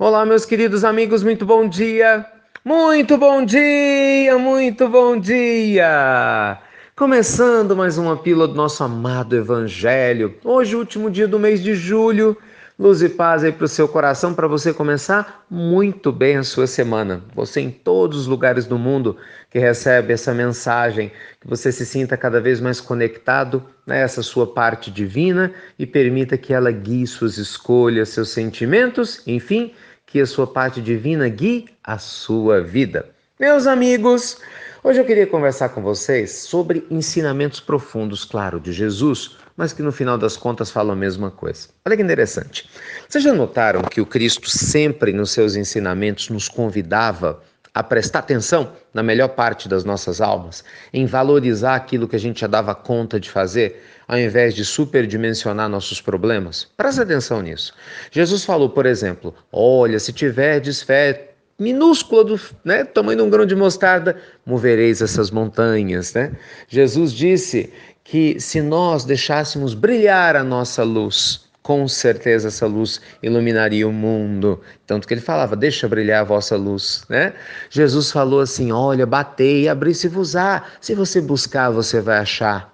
Olá, meus queridos amigos, muito bom dia! Muito bom dia, muito bom dia! Começando mais uma pílula do nosso amado Evangelho. Hoje, último dia do mês de julho. Luz e paz aí para o seu coração para você começar muito bem a sua semana. Você em todos os lugares do mundo que recebe essa mensagem, que você se sinta cada vez mais conectado nessa sua parte divina e permita que ela guie suas escolhas, seus sentimentos, enfim, que a sua parte divina guie a sua vida. Meus amigos, hoje eu queria conversar com vocês sobre ensinamentos profundos, claro, de Jesus, mas que no final das contas falam a mesma coisa. Olha que interessante. Vocês já notaram que o Cristo sempre nos seus ensinamentos nos convidava a prestar atenção na melhor parte das nossas almas, em valorizar aquilo que a gente já dava conta de fazer, ao invés de superdimensionar nossos problemas? Presta atenção nisso. Jesus falou, por exemplo: Olha, se tiverdes fé minúscula do né, tamanho de um grão de mostarda, movereis essas montanhas. Né? Jesus disse que se nós deixássemos brilhar a nossa luz, com certeza essa luz iluminaria o mundo. Tanto que ele falava: Deixa brilhar a vossa luz. Né? Jesus falou assim: Olha, batei e abri-se-vos-á. Se você buscar, você vai achar.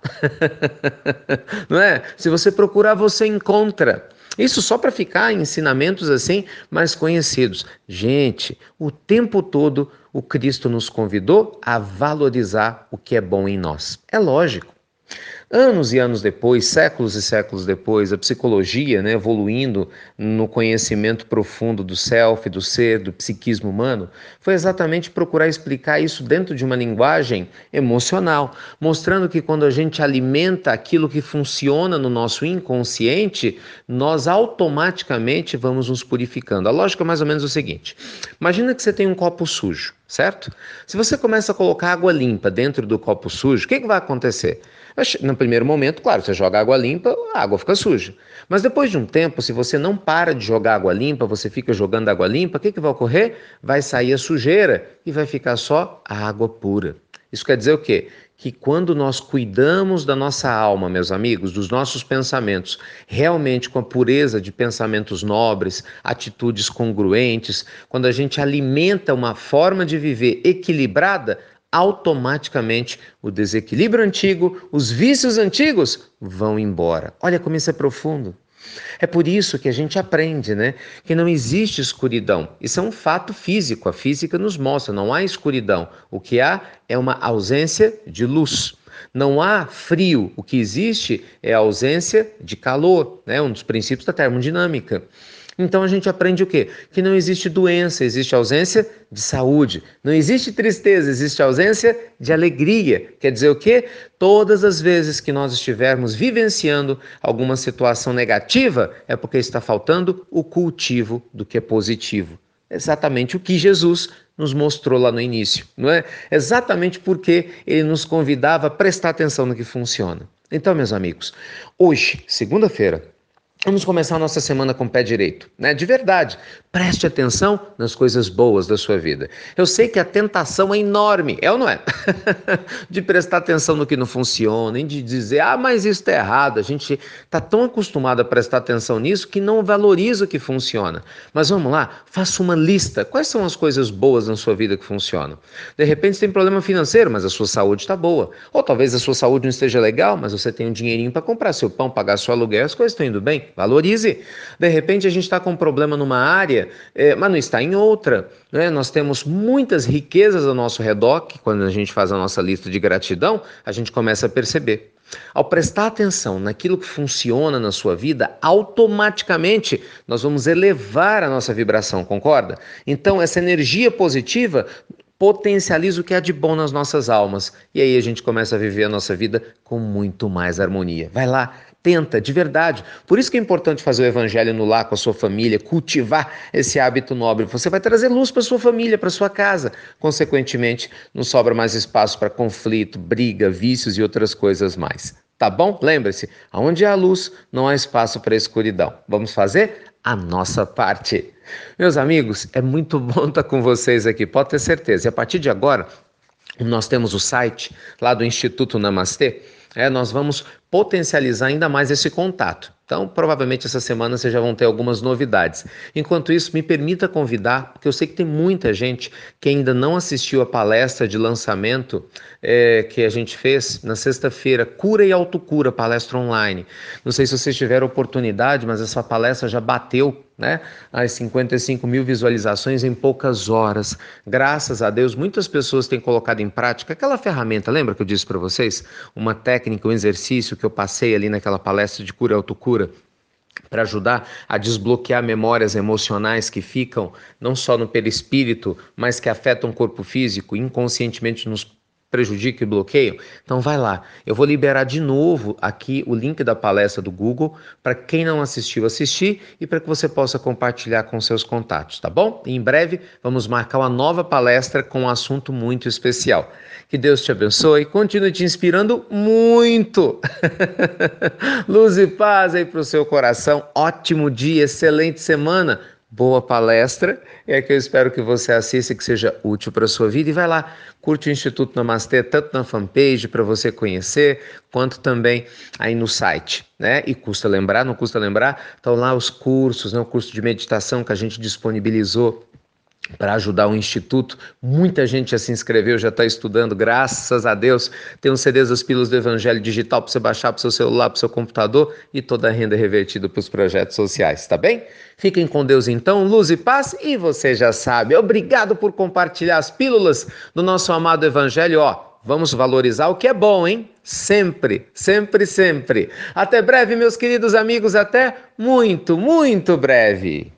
Não é? Se você procurar, você encontra. Isso só para ficar ensinamentos assim mais conhecidos. Gente, o tempo todo o Cristo nos convidou a valorizar o que é bom em nós. É lógico. Anos e anos depois, séculos e séculos depois, a psicologia, né, evoluindo no conhecimento profundo do self, do ser, do psiquismo humano, foi exatamente procurar explicar isso dentro de uma linguagem emocional, mostrando que quando a gente alimenta aquilo que funciona no nosso inconsciente, nós automaticamente vamos nos purificando. A lógica é mais ou menos o seguinte: imagina que você tem um copo sujo certo? Se você começa a colocar água limpa dentro do copo sujo, o que, que vai acontecer? No primeiro momento, claro, você joga água limpa, a água fica suja. Mas depois de um tempo, se você não para de jogar água limpa, você fica jogando água limpa, o que, que vai ocorrer? Vai sair a sujeira e vai ficar só a água pura. Isso quer dizer o quê? Que quando nós cuidamos da nossa alma, meus amigos, dos nossos pensamentos, realmente com a pureza de pensamentos nobres, atitudes congruentes, quando a gente alimenta uma forma de viver equilibrada, automaticamente o desequilíbrio antigo, os vícios antigos vão embora. Olha como isso é profundo. É por isso que a gente aprende, né, que não existe escuridão. Isso é um fato físico, a física nos mostra, não há escuridão. O que há é uma ausência de luz. Não há frio, o que existe é a ausência de calor, né, um dos princípios da termodinâmica. Então a gente aprende o quê? Que não existe doença, existe ausência de saúde. Não existe tristeza, existe ausência de alegria. Quer dizer o quê? Todas as vezes que nós estivermos vivenciando alguma situação negativa, é porque está faltando o cultivo do que é positivo. Exatamente o que Jesus nos mostrou lá no início, não é? Exatamente porque ele nos convidava a prestar atenção no que funciona. Então, meus amigos, hoje, segunda-feira, Vamos começar a nossa semana com o pé direito, né? De verdade. Preste atenção nas coisas boas da sua vida. Eu sei que a tentação é enorme, é ou não é? de prestar atenção no que não funciona, de dizer, ah, mas isso está errado. A gente está tão acostumado a prestar atenção nisso que não valoriza o que funciona. Mas vamos lá, faça uma lista. Quais são as coisas boas na sua vida que funcionam? De repente você tem problema financeiro, mas a sua saúde está boa. Ou talvez a sua saúde não esteja legal, mas você tem um dinheirinho para comprar seu pão, pagar seu aluguel, as coisas estão indo bem. Valorize. De repente a gente está com um problema numa área, é, mas não está em outra. Né? Nós temos muitas riquezas ao nosso redor, que quando a gente faz a nossa lista de gratidão, a gente começa a perceber. Ao prestar atenção naquilo que funciona na sua vida, automaticamente nós vamos elevar a nossa vibração, concorda? Então, essa energia positiva potencializa o que há de bom nas nossas almas. E aí a gente começa a viver a nossa vida com muito mais harmonia. Vai lá, Tenta, de verdade. Por isso que é importante fazer o evangelho no lar com a sua família, cultivar esse hábito nobre. Você vai trazer luz para sua família, para sua casa. Consequentemente, não sobra mais espaço para conflito, briga, vícios e outras coisas mais. Tá bom? Lembre-se, aonde há luz, não há espaço para escuridão. Vamos fazer a nossa parte. Meus amigos, é muito bom estar com vocês aqui, pode ter certeza. E a partir de agora, nós temos o site lá do Instituto Namastê. É, nós vamos potencializar ainda mais esse contato. Então, provavelmente essa semana vocês já vão ter algumas novidades. Enquanto isso, me permita convidar, porque eu sei que tem muita gente que ainda não assistiu a palestra de lançamento é, que a gente fez na sexta-feira, Cura e Autocura, palestra online. Não sei se vocês tiveram oportunidade, mas essa palestra já bateu né, as 55 mil visualizações em poucas horas. Graças a Deus, muitas pessoas têm colocado em prática aquela ferramenta, lembra que eu disse para vocês? Uma técnica, um exercício que eu passei ali naquela palestra de cura autocura para ajudar a desbloquear memórias emocionais que ficam não só no perispírito, mas que afetam o corpo físico, inconscientemente nos prejudica e bloqueiam? Então vai lá. Eu vou liberar de novo aqui o link da palestra do Google para quem não assistiu assistir e para que você possa compartilhar com seus contatos, tá bom? E em breve vamos marcar uma nova palestra com um assunto muito especial. Que Deus te abençoe, continue te inspirando muito. Luz e paz aí para o seu coração. Ótimo dia, excelente semana boa palestra. É que eu espero que você assista e que seja útil para a sua vida. E vai lá, curte o Instituto Namastê, tanto na fanpage para você conhecer, quanto também aí no site. Né? E custa lembrar, não custa lembrar, estão lá os cursos, né? o curso de meditação que a gente disponibilizou para ajudar o Instituto. Muita gente já se inscreveu, já está estudando, graças a Deus. Tem um CDs das Pílulas do Evangelho digital para você baixar para o seu celular, para o seu computador e toda a renda revertida para os projetos sociais, tá bem? Fiquem com Deus então, luz e paz, e você já sabe. Obrigado por compartilhar as pílulas do nosso amado Evangelho, ó. Vamos valorizar o que é bom, hein? Sempre, sempre, sempre. Até breve, meus queridos amigos, até muito, muito breve.